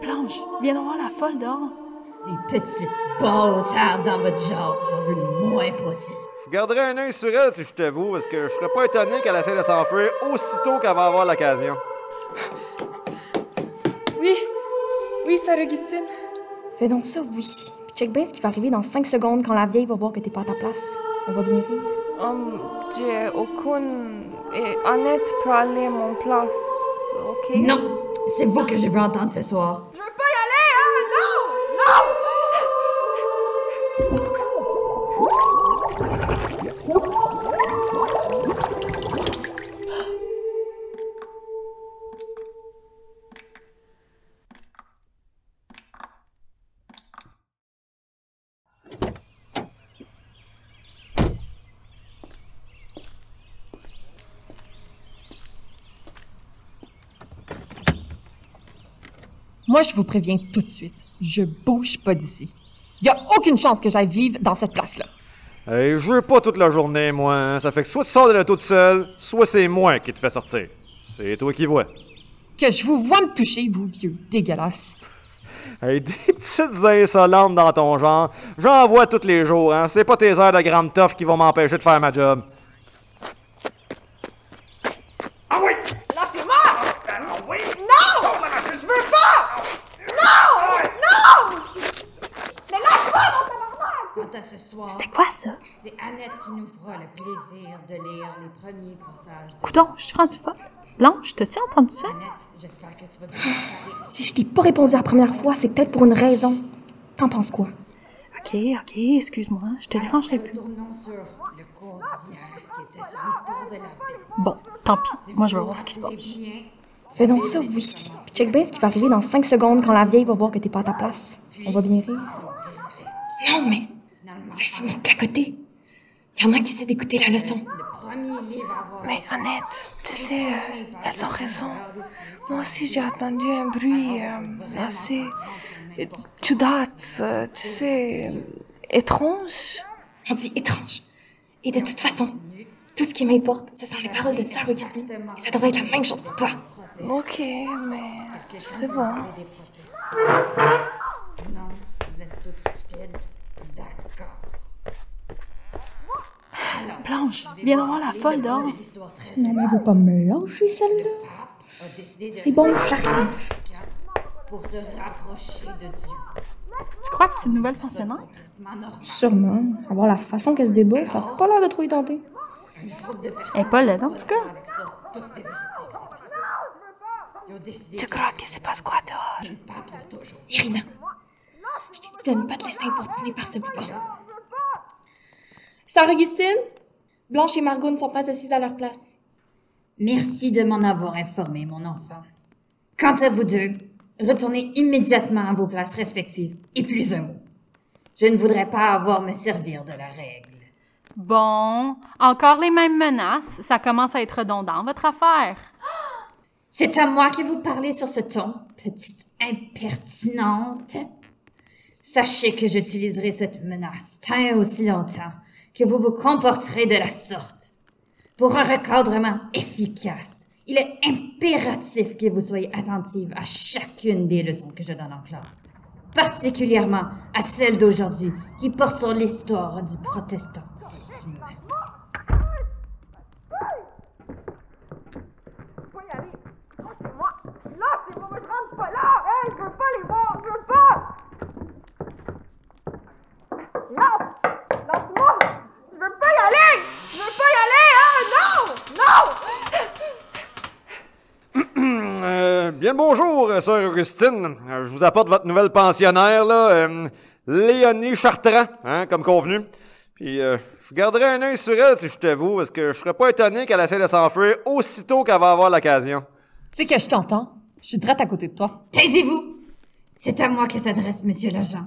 Blanche, viens voir la folle dehors. Des petites bâtards dans votre genre, j'en veux le moins possible. Je garderai un œil sur elle si je t'avoue, parce que je serais pas étonné qu'elle essaie de s'enfuir aussitôt qu'elle va avoir l'occasion. Oui, oui, Sœur Augustine. Fais donc ça, oui. Puis check bien ce qui va arriver dans 5 secondes quand la vieille va voir que t'es pas à ta place. On va bien rire. Um, j'ai aucune... Et Annette peut aller à mon place, ok? Non, c'est vous que je veux entendre ce soir. Moi, je vous préviens tout de suite. Je bouge pas d'ici. Y a aucune chance que j'aille vivre dans cette place-là. Hey, je veux pas toute la journée, moi. hein. Ça fait que soit tu sors de l'auto tout seul, soit c'est moi qui te fais sortir. C'est toi qui vois. Que je vous vois me toucher, vous vieux dégueulasse. Hey, des petites insolentes dans ton genre, j'en vois tous les jours, hein. C'est pas tes heures de grande toffe qui vont m'empêcher de faire ma job. Ah oui! Lâchez-moi! Ah oui! Non! Je veux pas! Non! Non! Mais lâche-moi, mon tabarnak! Quant à ce soir, C'était quoi ça? c'est Annette qui nous fera le plaisir de lire les premiers passages de Coudon, je suis rendue folle. Blanche, t'as-tu entendu ça? Annette. J'espère que tu vas te préparer. Si je t'ai pas répondu la première fois, c'est peut-être pour une raison. T'en penses quoi? Ok, ok, excuse-moi, je te dérangerai plus. Retournons sur le conte d'hier qui était sur l'histoire de la paix. Bon, tant pis, moi je vais voir ce qui se passe. Fais donc ça, oui. Puis check bien ce qui va arriver dans 5 secondes quand la vieille va voir que t'es pas à ta place. On va bien rire. Non, mais ça finit de placoter. Il y en a qui essaient d'écouter la leçon. Mais Annette, tu sais, euh, elles ont raison. Moi aussi, j'ai entendu un bruit euh, assez... euh, Tu dates, euh, tu sais, euh, étrange. On dit étrange. Et de toute façon, tout ce qui m'importe, ce sont les paroles de Sœur Augustine. Et ça devrait être la même chose pour toi. Ok, mais c'est bon. Non, vous êtes toutes stupides. D'accord. Blanche, viens voir la folle dehors. Veut pas me lâcher, celle-là. C'est bon, j'arrive. pour se rapprocher de Dieu. Tu crois que c'est une nouvelle pensionnaire? Sûrement. À voir la façon qu'elle se débat, ça a pas l'air de trop y tenter. Elle est pas laide, en tout cas. pas Tu crois qu'il se passe quoi dehors? pas. Irina, je t'ai dit de ne pas te laisser importuner par ce boucan. Sœur Augustine, Blanche et Margot ne sont pas assises à leur place. Merci de m'en avoir informé, mon enfant. Quant à vous deux, retournez immédiatement à vos places respectives et plus un mot. Je ne voudrais pas avoir à me servir de la règle. Bon, encore les mêmes menaces. Ça commence à être redondant, votre affaire. C'est à moi que vous parlez sur ce ton, petite impertinente. Sachez que j'utiliserai cette menace tant et aussi longtemps que vous vous comporterez de la sorte. Pour un recadrement efficace, il est impératif que vous soyez attentive à chacune des leçons que je donne en classe, particulièrement à celle d'aujourd'hui qui porte sur l'histoire du protestantisme. Faut y aller. Lâchez-moi. Lâchez-moi, me rentre pas là. Hey, je veux pas les voir. Je veux pas. Non. Lâche-moi. Je veux pas y aller. Je veux pas y aller. Hein. Non. Non. Euh, bien le bonjour, euh, sœur Augustine. Euh, je vous apporte votre nouvelle pensionnaire, là, euh, Léonie Chartrand, hein, comme convenu. Puis, euh, je garderai un œil sur elle, si je t'avoue, parce que je serais pas étonné qu'elle essaie de s'enfuir aussitôt qu'elle va avoir l'occasion. Tu sais que je t'entends. Je suis droite à côté de toi. Taisez-vous! C'est à moi que s'adresse Monsieur l'agent.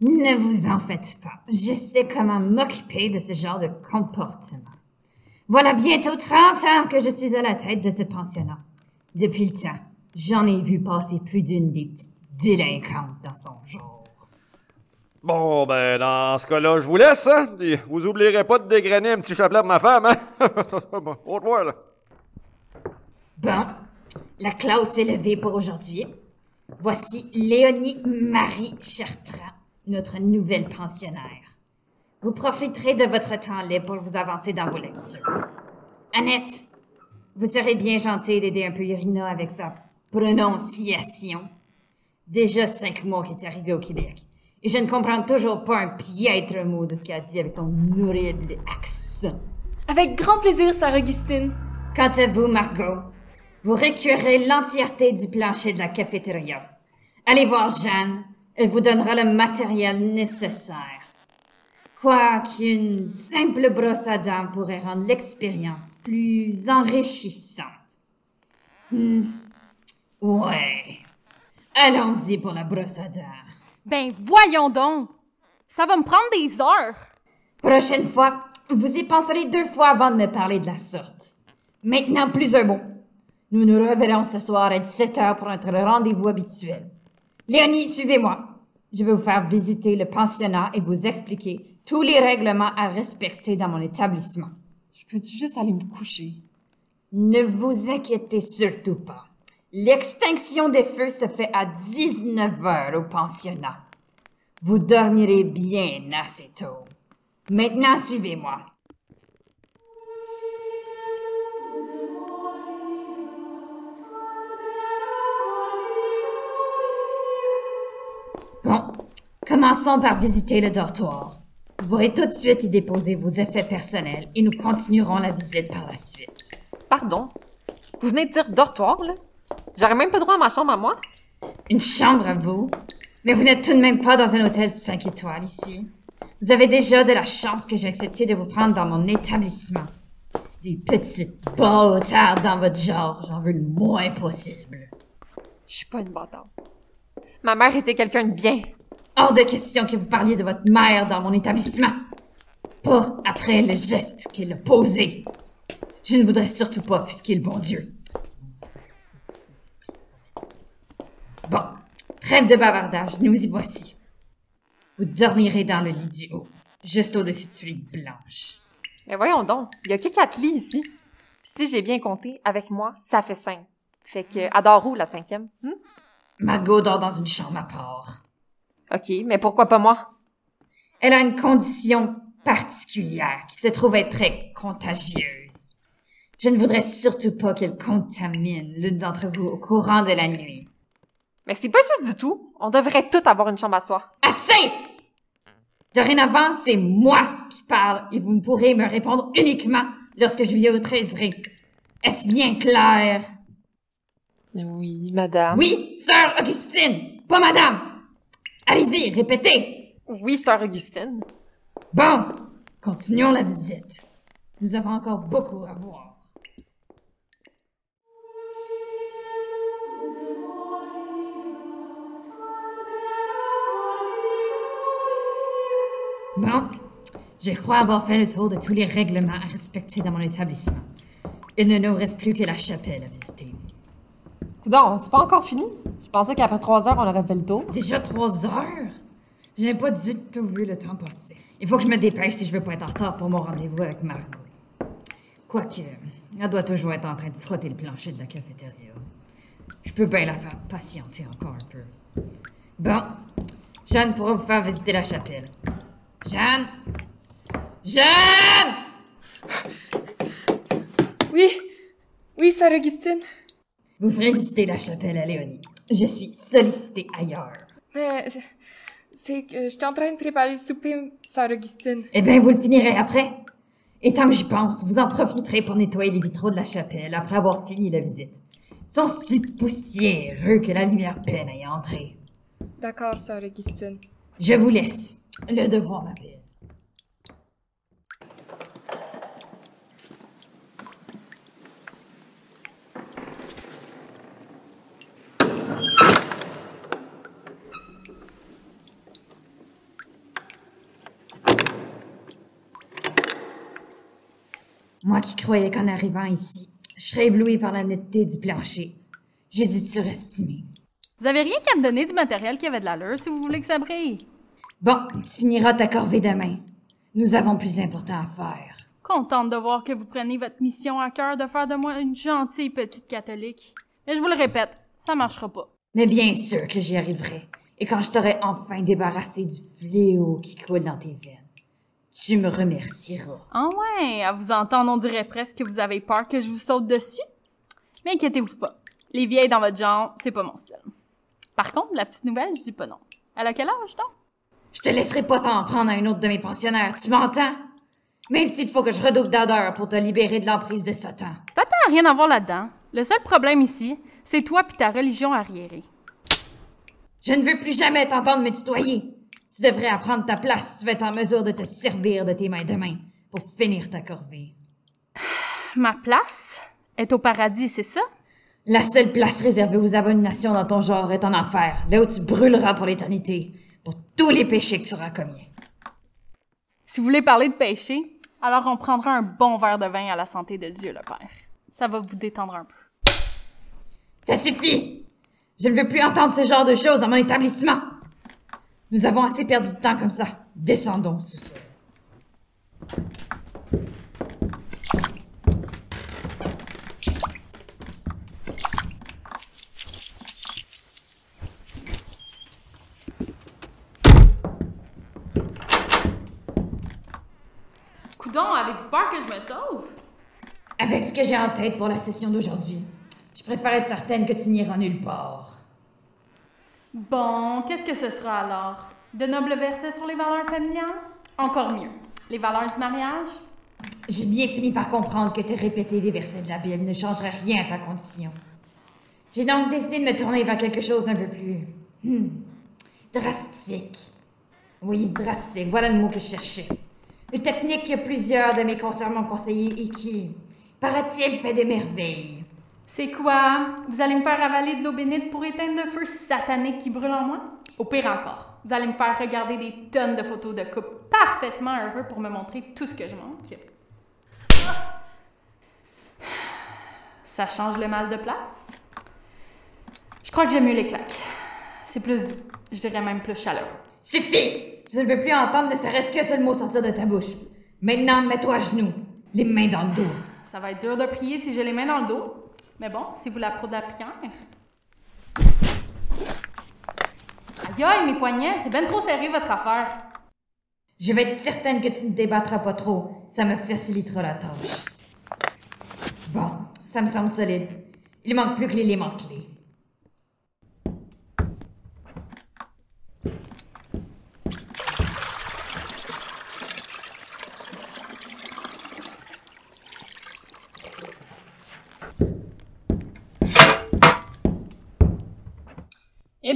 Ne vous en faites pas. Je sais comment m'occuper de ce genre de comportement. Voilà bientôt 30 ans que je suis à la tête de ce pensionnat. Depuis le temps, j'en ai vu passer plus d'une des petites délinquantes dans son genre. Bon, ben, dans ce cas-là, je vous laisse, hein. Vous oublierez pas de dégrainer un petit chapelet pour ma femme, hein. au revoir, là. Bon, la classe est levée pour aujourd'hui. Voici Léonie Marie Chartrand, notre nouvelle pensionnaire. Vous profiterez de votre temps libre pour vous avancer dans vos lectures. Annette, vous serez bien gentille d'aider un peu Irina avec sa prononciation. Déjà cinq mois qu'elle est arrivée au Québec. Et je ne comprends toujours pas un piètre mot de ce qu'elle a dit avec son horrible accent. Avec grand plaisir, Sœur Augustine. Quant à vous, Margot, vous récurez l'entièreté du plancher de la cafétéria. Allez voir Jeanne, elle vous donnera le matériel nécessaire. Quoiqu'une simple brosse à dents pourrait rendre l'expérience plus enrichissante. Hmm. Ouais. Allons-y pour la brosse à dents. Ben voyons donc! Ça va me prendre des heures! Prochaine fois, vous y penserez deux fois avant de me parler de la sorte. Maintenant, plus un mot. Nous nous reverrons ce soir à 17h pour notre rendez-vous habituel. Léonie, suivez-moi. Je vais vous faire visiter le pensionnat et vous expliquer tous les règlements à respecter dans mon établissement. Je peux-tu juste aller me coucher? Ne vous inquiétez surtout pas. L'extinction des feux se fait à 19 heures au pensionnat. Vous dormirez bien assez tôt. Maintenant, suivez-moi. Bon, commençons par visiter le dortoir. Vous pourrez tout de suite y déposer vos effets personnels et nous continuerons la visite par la suite. Pardon? Vous venez de dire dortoir, là? J'aurais même pas droit à ma chambre à moi? Une chambre à vous? Mais vous n'êtes tout de même pas dans un hôtel 5 étoiles ici. Vous avez déjà de la chance que j'ai accepté de vous prendre dans mon établissement. Des petites bâtards dans votre genre, j'en veux le moins possible. Je suis pas une bâtarde. Ma mère était quelqu'un de bien. Hors de question que vous parliez de votre mère dans mon établissement. Pas après le geste qu'elle a posé. Je ne voudrais surtout pas offusquer le bon Dieu. Trêve de bavardage, nous y voici. Vous dormirez dans le lit du haut, juste au-dessus de celui blanche. Mais voyons donc, il y a que quatre lits ici. Puis si j'ai bien compté, avec moi, ça fait cinq. Fait que, adore où la cinquième? Hmm? Margot dort dans une chambre à part. OK, mais pourquoi pas moi? Elle a une condition particulière qui se trouve être très contagieuse. Je ne voudrais surtout pas qu'elle contamine l'une d'entre vous au courant de la nuit. Mais c'est pas juste du tout. On devrait tous avoir une chambre à soi. Assez! Dorénavant, c'est moi qui parle et vous ne pourrez me répondre uniquement lorsque je vous autoriserai. Est-ce bien clair? Oui, madame. Oui, sœur Augustine, pas madame! Allez-y, répétez! Oui, sœur Augustine. Bon, continuons la visite. Nous avons encore beaucoup à voir. Bon, je crois avoir fait le tour de tous les règlements à respecter dans mon établissement. Il ne nous reste plus que la chapelle à visiter. Non, c'est pas encore fini? Je pensais qu'après trois heures, on aurait fait le tour. Déjà trois heures? Je n'ai pas du tout vu le temps passer. Il faut que je me dépêche si je veux pas être en retard pour mon rendez-vous avec Margot. Quoique, elle doit toujours être en train de frotter le plancher de la cafétéria. Je peux bien la faire patienter encore un peu. Bon, Jeanne pourra vous faire visiter la chapelle. Jeanne! Jeanne! Oui, oui, sœur Augustine. Vous ferez visiter la chapelle à Léonie. Je suis sollicitée ailleurs. Mais c'est que j'étais en train de préparer le souper, sœur Augustine. Eh bien, vous le finirez après. Et tant que j'y pense, vous en profiterez pour nettoyer les vitraux de la chapelle après avoir fini la visite. Ils sont si poussiéreux que la lumière peine à y entrer. D'accord, sœur Augustine. Je vous laisse. Le devoir m'appelle. Moi qui croyais qu'en arrivant ici, je serais ébloui par la netteté du plancher, j'ai dû surestimé. Vous avez rien qu'à me donner du matériel qui avait de l'allure si vous voulez que ça brille. Bon, tu finiras ta corvée demain. Nous avons plus important à faire. Contente de voir que vous prenez votre mission à cœur de faire de moi une gentille petite catholique. Mais je vous le répète, ça marchera pas. Mais bien sûr que j'y arriverai. Et quand je t'aurai enfin débarrassé du fléau qui coule dans tes veines, tu me remercieras. Ah ouais, à vous entendre, on dirait presque que vous avez peur que je vous saute dessus. Mais inquiétez-vous pas. Les vieilles dans votre genre, c'est pas mon style. Par contre, la petite nouvelle, je dis pas non. Elle a quel âge, donc? Je te laisserai pas t'en prendre à un autre de mes pensionnaires, tu m'entends? Même s'il faut que je redouble d'ardeur pour te libérer de l'emprise de Satan. Tata a rien à voir là-dedans. Le seul problème ici, c'est toi puis ta religion arriérée. Je ne veux plus jamais t'entendre me tutoyer. Tu devrais apprendre ta place si tu veux être en mesure de te servir de tes mains de main pour finir ta corvée. Ma place est au paradis, c'est ça? La seule place réservée aux abominations dans ton genre est en enfer, là où tu brûleras pour l'éternité, pour tous les péchés que tu auras commis. Si vous voulez parler de péché, alors on prendra un bon verre de vin à la santé de Dieu le Père. Ça va vous détendre un peu. Ça suffit! Je ne veux plus entendre ce genre de choses dans mon établissement. Nous avons assez perdu de temps comme ça. Descendons sous sol. Coudon, avez-vous peur que je me sauve? Avec ce que j'ai en tête pour la session d'aujourd'hui, je préfère être certaine que tu n'iras nulle part. Bon, qu'est-ce que ce sera alors? De nobles versets sur les valeurs familiales? Encore mieux. Les valeurs du mariage? J'ai bien fini par comprendre que te répéter des versets de la Bible ne changerait rien à ta condition. J'ai donc décidé de me tourner vers quelque chose d'un peu plus... hmm, drastique. Oui, drastique, voilà le mot que je cherchais. Une technique que plusieurs de mes consoeurs m'ont conseillé et qui, paraît-il, fait des merveilles. C'est quoi? Vous allez me faire avaler de l'eau bénite pour éteindre le feu satanique qui brûle en moi? Au pire encore, vous allez me faire regarder des tonnes de photos de couples parfaitement heureux pour me montrer tout ce que je manque. Ah! Ça change le mal de place? Je crois que j'aime mieux les claques. C'est plus doux. Je dirais même plus chaleureux. Suffit! Je ne veux plus entendre ne serait-ce qu'un seul mot sortir de ta bouche. Maintenant, mets-toi à genoux, les mains dans le dos. Ça va être dur de prier si j'ai les mains dans le dos. Mais bon, si vous la pro de la prière. Aïe aïe, mes poignets, c'est ben trop serré votre affaire. Je vais être certaine que tu ne débattras pas trop. Ça me facilitera la tâche. Bon, ça me semble solide. Il manque plus que l'élément clé.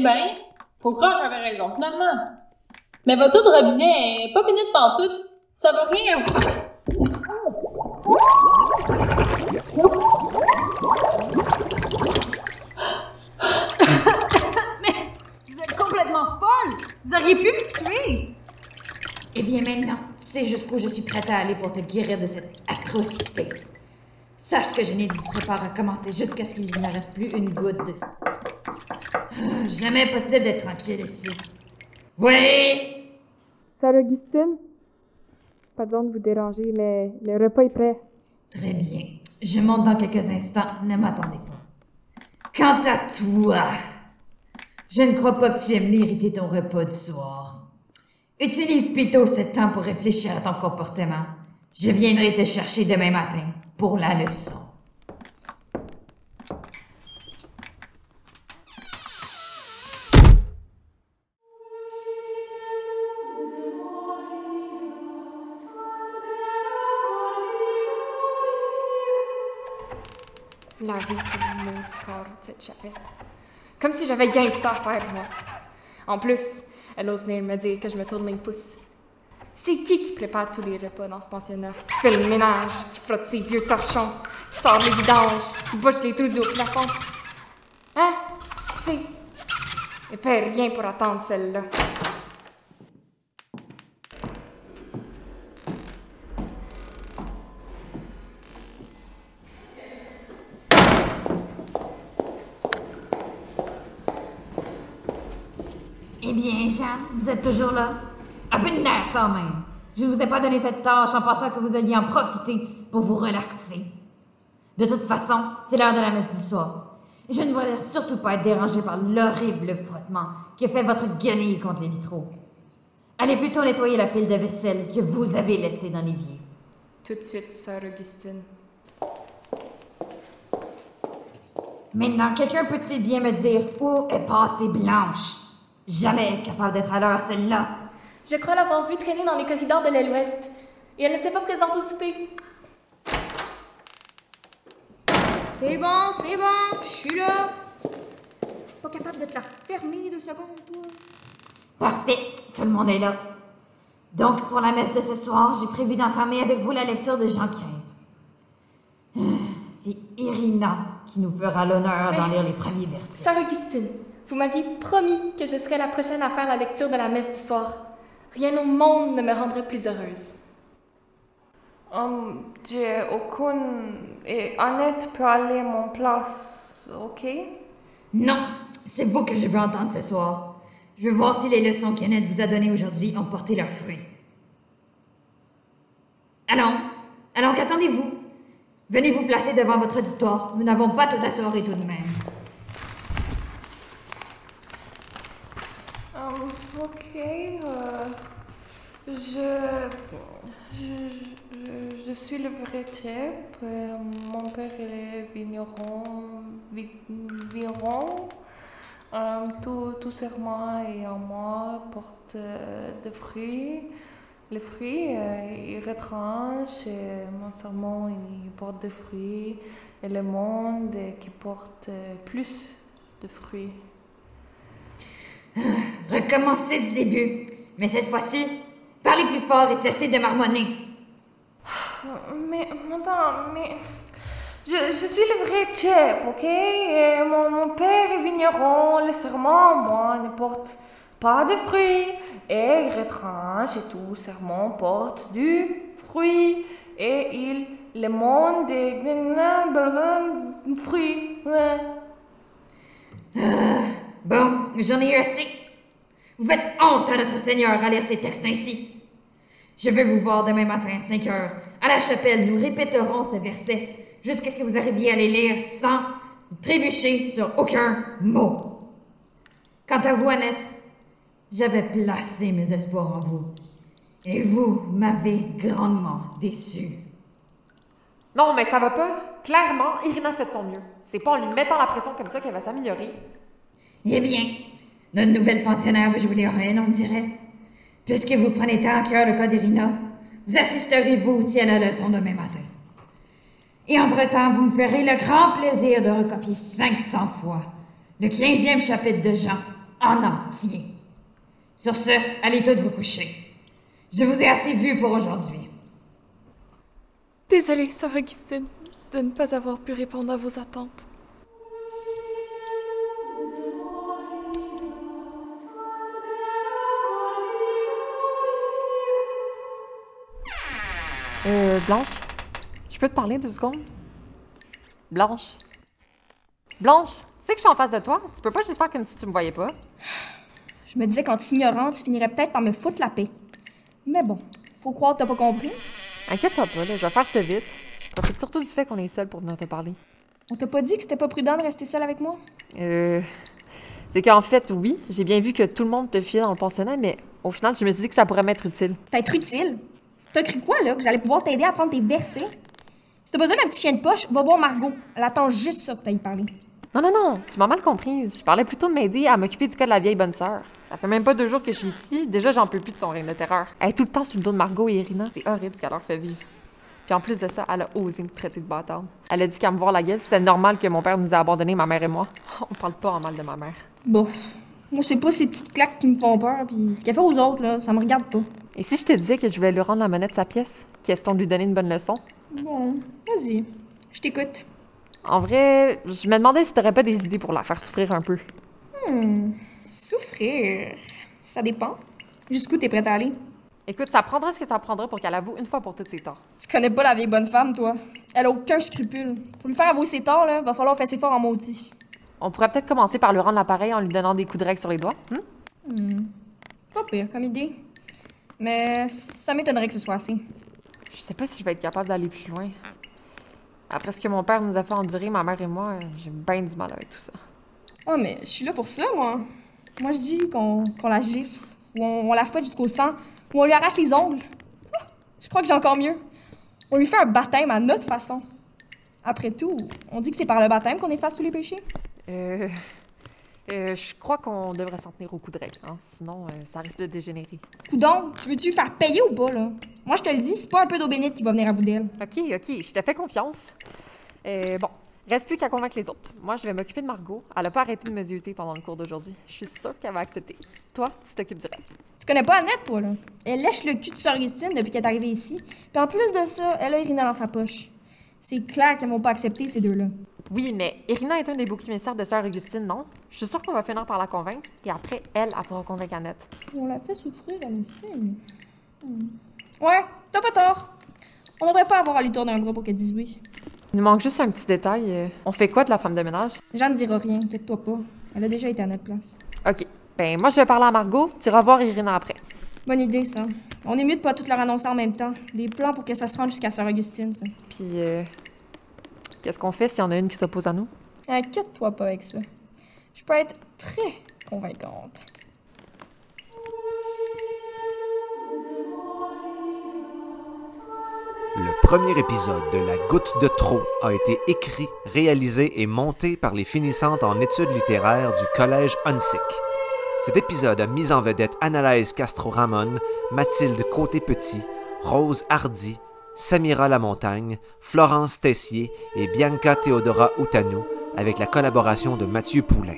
Ben, que j'avais raison, finalement. Mais votre eau de robinet est pas bénite pantoute. Ça va rien. Vous êtes complètement folle! Vous auriez pu me tuer! Eh bien maintenant, tu sais jusqu'où je suis prête à aller pour te guérir de cette atrocité. Sache que je n'hésiterai pas à recommencer jusqu'à ce qu'il ne reste plus une goutte de... Jamais possible d'être tranquille ici. Oui! Salut Augustine. Pardon de vous déranger, mais le repas est prêt. Très bien. Je monte dans quelques instants. Ne m'attendez pas. Quant à toi, je ne crois pas que tu aimes mériter ton repas du soir. Utilise plutôt ce temps pour réfléchir à ton comportement. Je viendrai te chercher demain matin pour la leçon. Corps de cette chapelle. Comme si j'avais rien que ça à faire, moi. En plus, elle ose venir me dire que je me tourne les pouces. C'est qui qui prépare tous les repas dans ce pensionnat? Qui fait le ménage, qui frotte ses vieux torchons, qui sort les vidanges, qui bouche les trous du haut plafond? Hein? Qui sait? Elle paie rien pour attendre celle-là. Vous êtes toujours là? Un peu de nerf quand même. Je ne vous ai pas donné cette tâche en pensant que vous alliez en profiter pour vous relaxer. De toute façon, c'est l'heure de la messe du soir. Je ne voudrais surtout pas être dérangé par l'horrible frottement qui fait votre guenille contre les vitraux. Allez plutôt nettoyer la pile de vaisselle que vous avez laissée dans l'évier. Tout de suite, sœur Augustine. Maintenant, quelqu'un peut-il bien me dire où est passée Blanche? Jamais capable d'être à l'heure, celle-là. Je crois l'avoir vue traîner dans les corridors de l'aile ouest. Et elle n'était pas présente au souper. C'est bon, c'est bon, je suis là. Pas capable de te la fermer deux secondes, toi? Parfait, tout le monde est là. Donc, pour la messe de ce soir, j'ai prévu d'entamer avec vous la lecture de Jean 15. Euh, C'est Irina qui nous fera l'honneur d'en lire les premiers versets. Sœur Augustine, vous m'aviez promis que je serais la prochaine à faire la lecture de la messe du soir. Rien au monde ne me rendrait plus heureuse. Hum, j'ai aucune... Et Annette peut aller à mon place, ok? Non, c'est vous que je veux entendre ce soir. Je veux voir si les leçons qu'Annette vous a données aujourd'hui ont porté leurs fruits. Allons, allons, qu'attendez-vous? Venez vous placer devant votre auditoire. Nous n'avons pas toute la soirée tout de même. Ok, euh, je, je, je- suis le vrai chef. euh, mon père est vigneron. vi- vigneron. Euh, tout, tout serment et en moi porte des fruits. Les fruits, ils retranchent. Et mon serment, il porte des fruits. Et le monde qui porte plus de fruits. Recommencez du début. Mais cette fois-ci, parlez plus fort et cessez de marmonner. Mais, madame, mais. Je, je suis le vrai chef, ok? Et mon, mon père est vigneron, le serment, moi, ne porte pas de fruits. Et il retranche et tout, serment porte du fruit. Et il, le monde est. fruit. Ouais. Bon, j'en ai eu assez. Vous faites honte à notre Seigneur à lire ces textes ainsi. Je veux vous voir demain matin à 5 heures. À la chapelle, nous répéterons ces versets jusqu'à ce que vous arriviez à les lire sans trébucher sur aucun mot. Quant à vous, Annette, j'avais placé mes espoirs en vous. Et vous m'avez grandement déçue. Non, mais ça va pas. Clairement, Irina fait son mieux. C'est pas en lui mettant la pression comme ça qu'elle va s'améliorer. Eh bien, notre nouvelle pensionnaire veut jouer les reines, on dirait. Puisque vous prenez tant à cœur le cas d'Irina, vous assisterez vous aussi à la leçon demain matin. Et entre-temps, vous me ferez le grand plaisir de recopier 500 fois le 15e chapitre de Jean en entier. Sur ce, allez toutes vous coucher. Je vous ai assez vu pour aujourd'hui. Désolée, sœur Augustine, de ne pas avoir pu répondre à vos attentes. Euh, Blanche, je peux te parler deux secondes? Blanche. Blanche, tu sais que je suis en face de toi. Tu peux pas juste faire comme si tu me voyais pas. Je me disais qu'en t'ignorant, tu finirais peut-être par me foutre la paix. Mais bon, faut croire que t'as pas compris. Inquiète-toi pas, là, je vais faire ça vite. Je profite surtout du fait qu'on est seul pour venir te parler. On t'a pas dit que c'était pas prudent de rester seul avec moi? Euh. C'est qu'en fait, oui, j'ai bien vu que tout le monde te fiait dans le pensionnat, mais au final, je me suis dit que ça pourrait m'être utile. T'être utile? T'as cru quoi, là? Que j'allais pouvoir t'aider à prendre tes versets? Si t'as besoin d'un petit chien de poche, va voir Margot. Elle attend juste ça que t'ailles parler. Non, non, non, tu m'as mal comprise. Je parlais plutôt de m'aider à m'occuper du cas de la vieille bonne sœur. Ça fait même pas deux jours que je suis ici. Déjà, j'en peux plus de son règne de terreur. Elle est tout le temps sur le dos de Margot et Irina. C'est horrible ce qu'elle leur fait vivre. Puis en plus de ça, elle a osé me traiter de bâtarde. Elle a dit qu'à me voir la gueule, c'était normal que mon père nous ait abandonnés, ma mère et moi. On parle pas en mal de ma mère. Bon. Moi, c'est pas ces petites claques qui me font peur, puis ce qu'elle fait aux autres, là, ça me regarde pas. Et si je te disais que je voulais lui rendre la monnaie de sa pièce? Question de lui donner une bonne leçon? Bon, vas-y. Je t'écoute. En vrai, je me demandais si t'aurais pas des idées pour la faire souffrir un peu. Hmm. Souffrir. Ça dépend. Jusqu'où t'es prête à aller? Écoute, ça prendra ce que ça prendra pour qu'elle avoue une fois pour toutes ses torts. Tu connais pas la vieille bonne femme, toi. Elle a aucun scrupule. Pour lui faire avouer ses torts, là, va falloir faire ses forts en maudit. On pourrait peut-être commencer par lui rendre l'appareil en lui donnant des coups de règle sur les doigts. hmm? Hmm. Pas pire comme idée. Mais ça m'étonnerait que ce soit assez. Je sais pas si je vais être capable d'aller plus loin. Après ce que mon père nous a fait endurer, ma mère et moi, j'ai bien du mal avec tout ça. Oh, mais je suis là pour ça, moi. Moi, je dis qu'on la gifle, ou on, on la fouette jusqu'au sang, ou on lui arrache les ongles. Ah, je crois que j'ai encore mieux. On lui fait un baptême à notre façon. Après tout, on dit que c'est par le baptême qu'on efface tous les péchés. Euh, euh, je crois qu'on devrait s'en tenir au coup de règle, hein? sinon euh, ça risque de dégénérer. Coudon, tu veux-tu faire payer ou pas, là? Moi, je te le dis, c'est pas un peu d'eau bénite qui va venir à bout d'elle. Ok, ok, je te fais confiance. Euh, bon, reste plus qu'à convaincre les autres. Moi, je vais m'occuper de Margot. Elle a pas arrêté de me zioter pendant le cours d'aujourd'hui. Je suis sûre qu'elle va accepter. Toi, tu t'occupes du reste. Tu connais pas Annette, toi, là? Elle lèche le cul de Sœur depuis qu'elle est arrivée ici. Puis en plus de ça, elle a Irina dans sa poche. C'est clair qu'elles vont pas accepter, ces deux-là. Oui, mais Irina est un des boucs émissaires de Sœur Augustine, non? Je suis sûre qu'on va finir par la convaincre, et après, elle, elle pourra convaincre Annette. On la fait souffrir, elle aussi. Hmm. Ouais, t'as pas tort. On devrait pas avoir à lui tourner un bras pour qu'elle dise oui. Il nous manque juste un petit détail. euh, On fait quoi de la femme de ménage? Jeanne ne dira rien, inquiète-toi pas. Elle a déjà été à notre place. OK. Ben, moi, je vais parler à Margot, tu iras voir Irina après. Bonne idée, ça. On est mieux de pas tout leur annoncer en même temps. Des plans pour que ça se rende jusqu'à Sœur Augustine, ça. Puis, euh, qu'est-ce qu'on fait si on a une qui s'oppose à nous? Inquiète-toi pas avec ça. Je peux être très convaincante. Le premier épisode de La Goutte de trop a été écrit, réalisé et monté par les finissantes en études littéraires du Collège Hunsick. Cet épisode a mis en vedette Annalaise Castro-Ramon, Mathilde Côté-Petit, Rose Hardy, Samira Lamontagne, Florence Tessier et Bianca Theodora Outanou, avec la collaboration de Mathieu Poulain.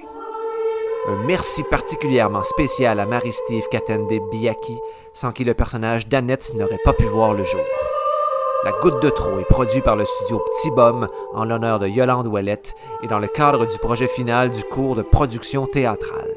Un merci particulièrement spécial à Marie-Steve Katende Biaki, sans qui le personnage d'Annette n'aurait pas pu voir le jour. La Goutte de trop est produit par le studio Petit Bum en l'honneur de Yolande Ouellette et dans le cadre du projet final du cours de production théâtrale.